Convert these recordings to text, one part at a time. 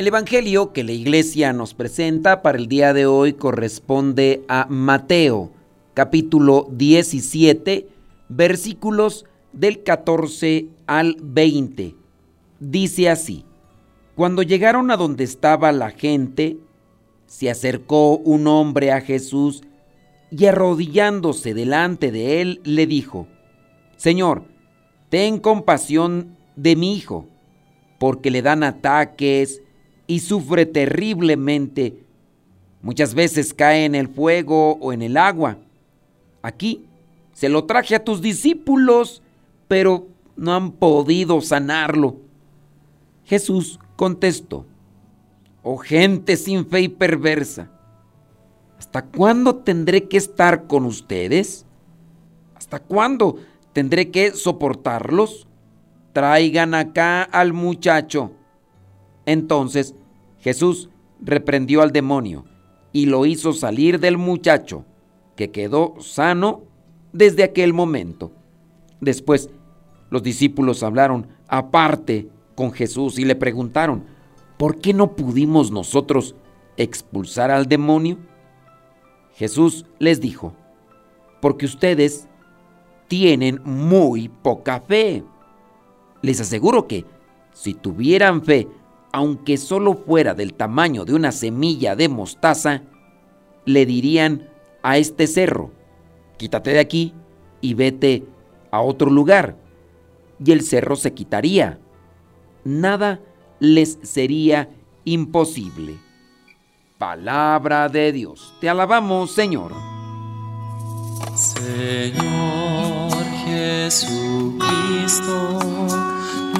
El Evangelio que la iglesia nos presenta para el día de hoy corresponde a Mateo, capítulo 17, versículos del 14 al 20. Dice así, cuando llegaron a donde estaba la gente, se acercó un hombre a Jesús y arrodillándose delante de él le dijo, Señor, ten compasión de mi hijo, porque le dan ataques, y sufre terriblemente. Muchas veces cae en el fuego o en el agua. Aquí se lo traje a tus discípulos, pero no han podido sanarlo. Jesús contestó, oh gente sin fe y perversa, ¿hasta cuándo tendré que estar con ustedes? ¿Hasta cuándo tendré que soportarlos? Traigan acá al muchacho. Entonces Jesús reprendió al demonio y lo hizo salir del muchacho, que quedó sano desde aquel momento. Después, los discípulos hablaron aparte con Jesús y le preguntaron, ¿por qué no pudimos nosotros expulsar al demonio? Jesús les dijo, porque ustedes tienen muy poca fe. Les aseguro que si tuvieran fe aunque solo fuera del tamaño de una semilla de mostaza, le dirían a este cerro, quítate de aquí y vete a otro lugar. Y el cerro se quitaría. Nada les sería imposible. Palabra de Dios. Te alabamos, Señor. Señor Jesucristo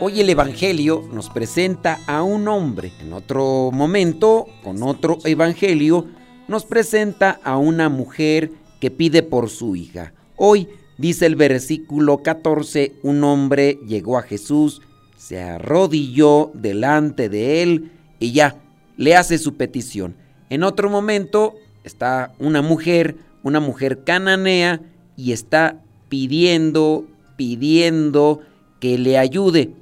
Hoy el Evangelio nos presenta a un hombre. En otro momento, con otro Evangelio, nos presenta a una mujer que pide por su hija. Hoy, dice el versículo 14, un hombre llegó a Jesús, se arrodilló delante de él y ya le hace su petición. En otro momento está una mujer, una mujer cananea, y está pidiendo, pidiendo que le ayude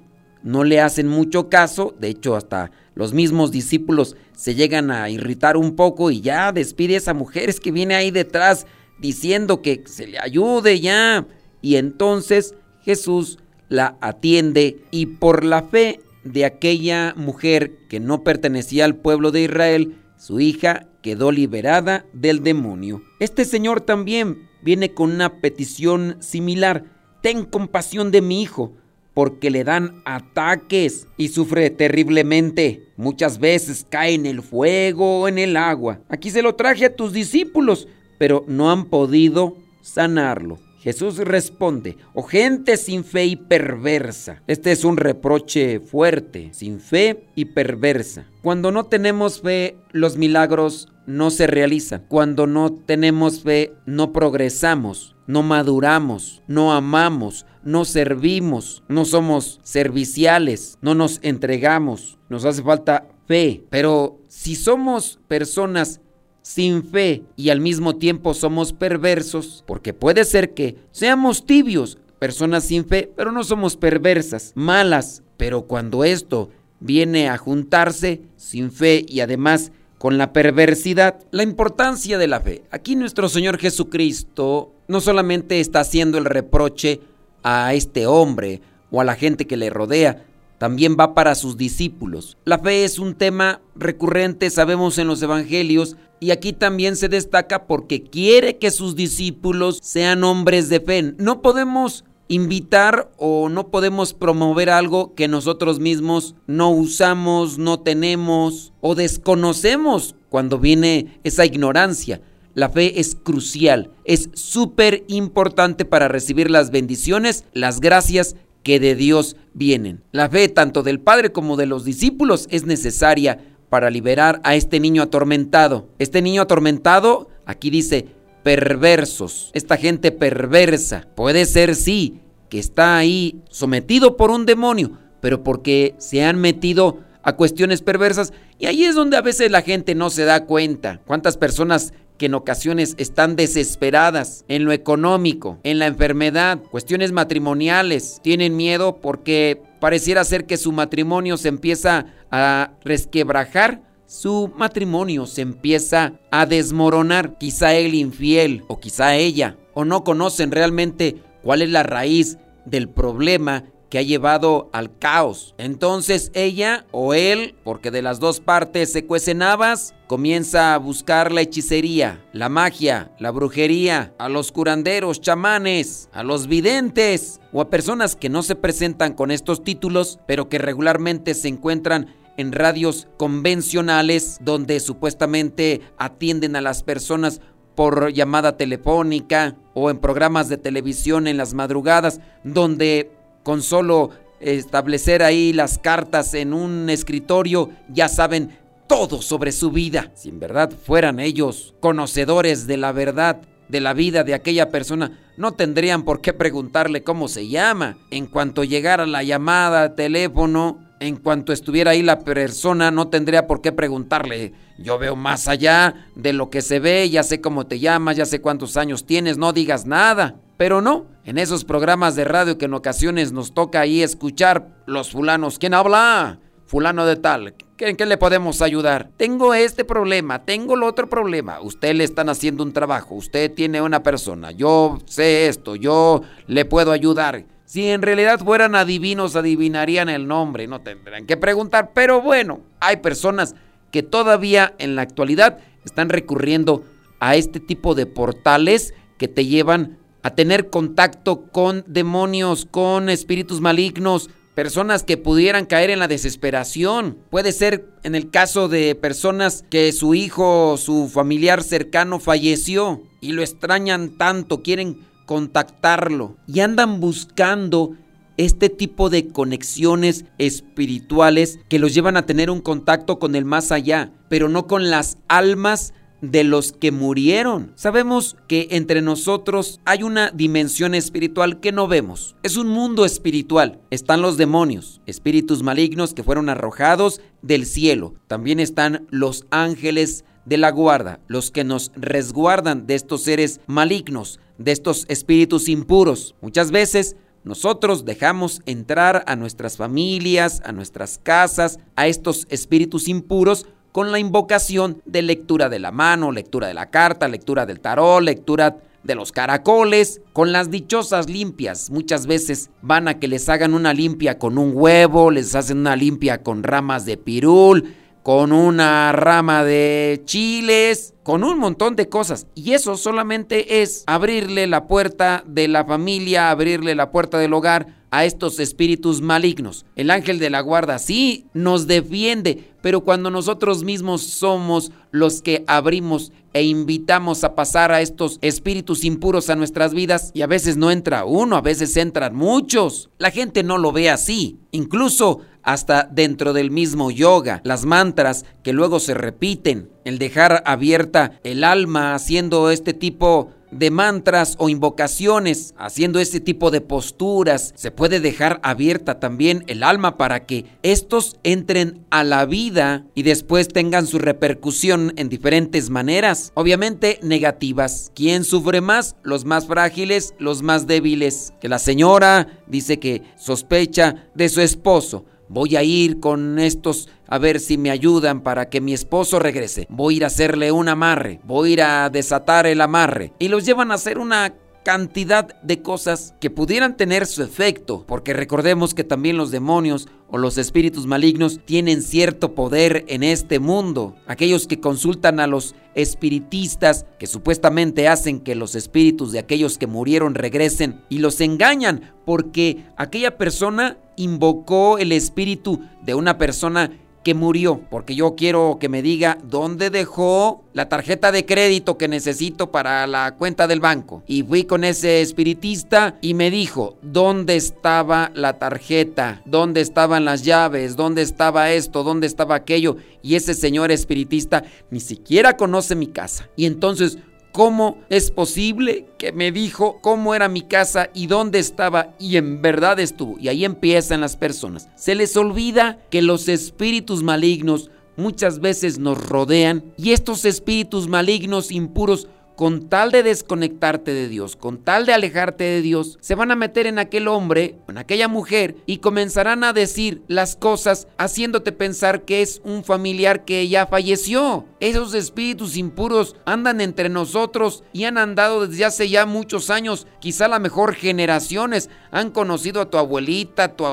no le hacen mucho caso, de hecho hasta los mismos discípulos se llegan a irritar un poco y ya despide a esa mujer es que viene ahí detrás diciendo que se le ayude ya. Y entonces Jesús la atiende y por la fe de aquella mujer que no pertenecía al pueblo de Israel, su hija quedó liberada del demonio. Este señor también viene con una petición similar. Ten compasión de mi hijo porque le dan ataques y sufre terriblemente. Muchas veces cae en el fuego o en el agua. Aquí se lo traje a tus discípulos, pero no han podido sanarlo. Jesús responde, o oh, gente sin fe y perversa. Este es un reproche fuerte, sin fe y perversa. Cuando no tenemos fe, los milagros no se realizan. Cuando no tenemos fe, no progresamos, no maduramos, no amamos, no servimos, no somos serviciales, no nos entregamos. Nos hace falta fe. Pero si somos personas sin fe y al mismo tiempo somos perversos, porque puede ser que seamos tibios, personas sin fe, pero no somos perversas, malas, pero cuando esto viene a juntarse sin fe y además con la perversidad, la importancia de la fe. Aquí nuestro Señor Jesucristo no solamente está haciendo el reproche a este hombre o a la gente que le rodea, también va para sus discípulos. La fe es un tema recurrente, sabemos en los evangelios, y aquí también se destaca porque quiere que sus discípulos sean hombres de fe. No podemos invitar o no podemos promover algo que nosotros mismos no usamos, no tenemos o desconocemos cuando viene esa ignorancia. La fe es crucial, es súper importante para recibir las bendiciones, las gracias que de Dios vienen. La fe tanto del Padre como de los discípulos es necesaria para liberar a este niño atormentado. Este niño atormentado, aquí dice, perversos. Esta gente perversa. Puede ser, sí, que está ahí sometido por un demonio, pero porque se han metido a cuestiones perversas. Y ahí es donde a veces la gente no se da cuenta. ¿Cuántas personas que en ocasiones están desesperadas en lo económico, en la enfermedad, cuestiones matrimoniales, tienen miedo porque pareciera ser que su matrimonio se empieza a resquebrajar? Su matrimonio se empieza a desmoronar, quizá él infiel o quizá ella, o no conocen realmente cuál es la raíz del problema que ha llevado al caos. Entonces ella o él, porque de las dos partes se cuecen habas, comienza a buscar la hechicería, la magia, la brujería, a los curanderos, chamanes, a los videntes o a personas que no se presentan con estos títulos, pero que regularmente se encuentran en radios convencionales donde supuestamente atienden a las personas por llamada telefónica o en programas de televisión en las madrugadas donde con solo establecer ahí las cartas en un escritorio ya saben todo sobre su vida. Si en verdad fueran ellos conocedores de la verdad de la vida de aquella persona, no tendrían por qué preguntarle cómo se llama. En cuanto llegara la llamada, teléfono, en cuanto estuviera ahí la persona, no tendría por qué preguntarle. Yo veo más allá de lo que se ve, ya sé cómo te llamas, ya sé cuántos años tienes, no digas nada. Pero no, en esos programas de radio que en ocasiones nos toca ahí escuchar los fulanos, ¿quién habla? Fulano de tal, ¿en qué le podemos ayudar? Tengo este problema, tengo el otro problema. Usted le están haciendo un trabajo, usted tiene una persona, yo sé esto, yo le puedo ayudar. Si en realidad fueran adivinos, adivinarían el nombre, no tendrán que preguntar. Pero bueno, hay personas que todavía en la actualidad están recurriendo a este tipo de portales que te llevan a tener contacto con demonios, con espíritus malignos, personas que pudieran caer en la desesperación. Puede ser en el caso de personas que su hijo o su familiar cercano falleció y lo extrañan tanto, quieren contactarlo y andan buscando este tipo de conexiones espirituales que los llevan a tener un contacto con el más allá, pero no con las almas de los que murieron. Sabemos que entre nosotros hay una dimensión espiritual que no vemos. Es un mundo espiritual. Están los demonios, espíritus malignos que fueron arrojados del cielo. También están los ángeles de la guarda, los que nos resguardan de estos seres malignos, de estos espíritus impuros. Muchas veces nosotros dejamos entrar a nuestras familias, a nuestras casas, a estos espíritus impuros con la invocación de lectura de la mano, lectura de la carta, lectura del tarot, lectura de los caracoles, con las dichosas limpias. Muchas veces van a que les hagan una limpia con un huevo, les hacen una limpia con ramas de pirul, con una rama de chiles, con un montón de cosas. Y eso solamente es abrirle la puerta de la familia, abrirle la puerta del hogar a estos espíritus malignos. El ángel de la guarda sí nos defiende, pero cuando nosotros mismos somos los que abrimos e invitamos a pasar a estos espíritus impuros a nuestras vidas, y a veces no entra uno, a veces entran muchos, la gente no lo ve así. Incluso hasta dentro del mismo yoga, las mantras que luego se repiten, el dejar abierta el alma haciendo este tipo de mantras o invocaciones, haciendo ese tipo de posturas, se puede dejar abierta también el alma para que estos entren a la vida y después tengan su repercusión en diferentes maneras, obviamente negativas. ¿Quién sufre más? Los más frágiles, los más débiles. Que la señora dice que sospecha de su esposo Voy a ir con estos a ver si me ayudan para que mi esposo regrese. Voy a ir a hacerle un amarre. Voy a a desatar el amarre. Y los llevan a hacer una cantidad de cosas que pudieran tener su efecto, porque recordemos que también los demonios o los espíritus malignos tienen cierto poder en este mundo. Aquellos que consultan a los espiritistas que supuestamente hacen que los espíritus de aquellos que murieron regresen y los engañan porque aquella persona invocó el espíritu de una persona que murió, porque yo quiero que me diga dónde dejó la tarjeta de crédito que necesito para la cuenta del banco. Y fui con ese espiritista y me dijo dónde estaba la tarjeta, dónde estaban las llaves, dónde estaba esto, dónde estaba aquello. Y ese señor espiritista ni siquiera conoce mi casa. Y entonces ¿Cómo es posible que me dijo cómo era mi casa y dónde estaba y en verdad estuvo? Y ahí empiezan las personas. Se les olvida que los espíritus malignos muchas veces nos rodean y estos espíritus malignos impuros con tal de desconectarte de Dios, con tal de alejarte de Dios, se van a meter en aquel hombre, en aquella mujer y comenzarán a decir las cosas haciéndote pensar que es un familiar que ya falleció. Esos espíritus impuros andan entre nosotros y han andado desde hace ya muchos años, quizá la mejor generaciones. Han conocido a tu abuelita, a tu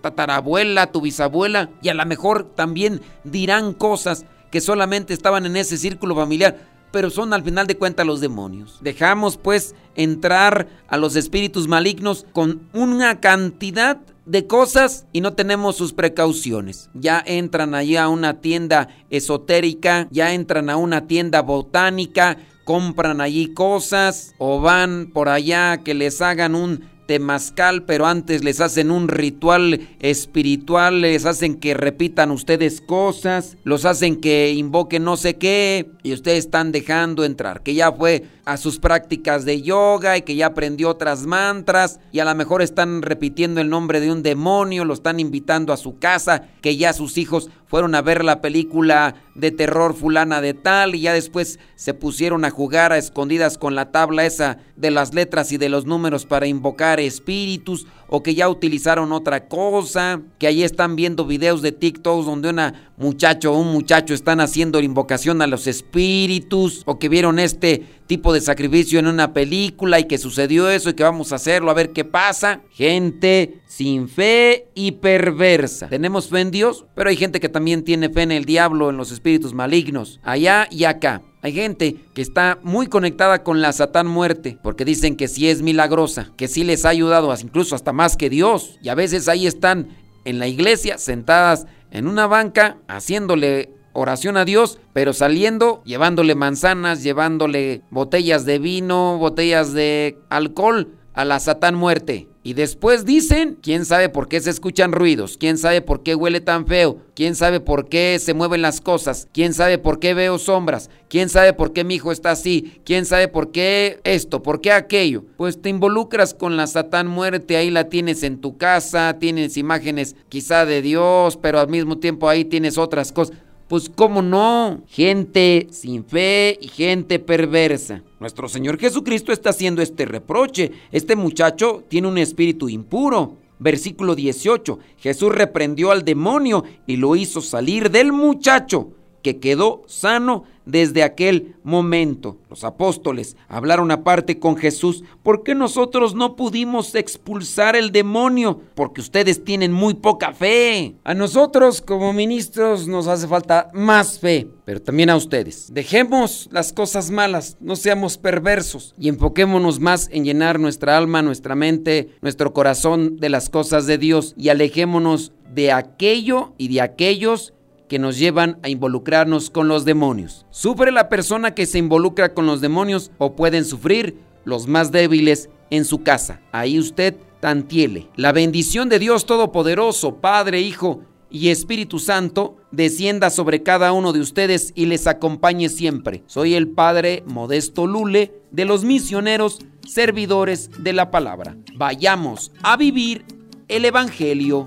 tatarabuela, a tu bisabuela y a lo mejor también dirán cosas que solamente estaban en ese círculo familiar pero son al final de cuentas los demonios. Dejamos pues entrar a los espíritus malignos con una cantidad de cosas y no tenemos sus precauciones. Ya entran allí a una tienda esotérica, ya entran a una tienda botánica, compran allí cosas o van por allá que les hagan un temazcal, pero antes les hacen un ritual espiritual, les hacen que repitan ustedes cosas, los hacen que invoquen no sé qué, y ustedes están dejando entrar, que ya fue a sus prácticas de yoga y que ya aprendió otras mantras, y a lo mejor están repitiendo el nombre de un demonio, lo están invitando a su casa, que ya sus hijos fueron a ver la película de terror fulana de tal y ya después se pusieron a jugar a escondidas con la tabla esa de las letras y de los números para invocar espíritus o que ya utilizaron otra cosa, que ahí están viendo videos de TikTok donde una muchacho o un muchacho están haciendo invocación a los espíritus o que vieron este tipo de sacrificio en una película y que sucedió eso y que vamos a hacerlo a ver qué pasa. Gente sin fe y perversa. Tenemos fe en Dios, pero hay gente que también tiene fe en el diablo, en los espíritus malignos, allá y acá. Hay gente que está muy conectada con la Satán muerte, porque dicen que sí es milagrosa, que sí les ha ayudado incluso hasta más que Dios. Y a veces ahí están en la iglesia sentadas en una banca haciéndole oración a Dios, pero saliendo, llevándole manzanas, llevándole botellas de vino, botellas de alcohol a la Satán muerte. Y después dicen, quién sabe por qué se escuchan ruidos, quién sabe por qué huele tan feo, quién sabe por qué se mueven las cosas, quién sabe por qué veo sombras, quién sabe por qué mi hijo está así, quién sabe por qué esto, por qué aquello. Pues te involucras con la Satán muerte, ahí la tienes en tu casa, tienes imágenes quizá de Dios, pero al mismo tiempo ahí tienes otras cosas. Pues cómo no, gente sin fe y gente perversa. Nuestro Señor Jesucristo está haciendo este reproche. Este muchacho tiene un espíritu impuro. Versículo 18. Jesús reprendió al demonio y lo hizo salir del muchacho, que quedó sano desde aquel momento. Los apóstoles hablaron aparte con Jesús. ¿Por qué nosotros no pudimos expulsar el demonio? Porque ustedes tienen muy poca fe. A nosotros como ministros nos hace falta más fe, pero también a ustedes. Dejemos las cosas malas, no seamos perversos y enfoquémonos más en llenar nuestra alma, nuestra mente, nuestro corazón de las cosas de Dios y alejémonos de aquello y de aquellos que nos llevan a involucrarnos con los demonios. ¿Sufre la persona que se involucra con los demonios o pueden sufrir los más débiles en su casa? Ahí usted tantiele. La bendición de Dios Todopoderoso, Padre, Hijo y Espíritu Santo descienda sobre cada uno de ustedes y les acompañe siempre. Soy el Padre Modesto Lule de los misioneros servidores de la palabra. Vayamos a vivir el Evangelio.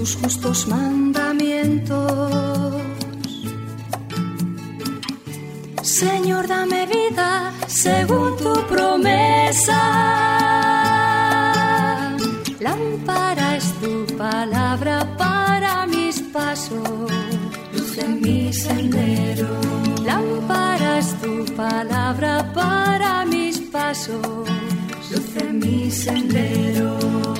Tus justos mandamientos. Señor, dame vida según tu promesa. Lámpara es tu palabra para mis pasos, luz en mi sendero. Lámpara es tu palabra para mis pasos, luz en mi sendero.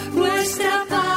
stop by.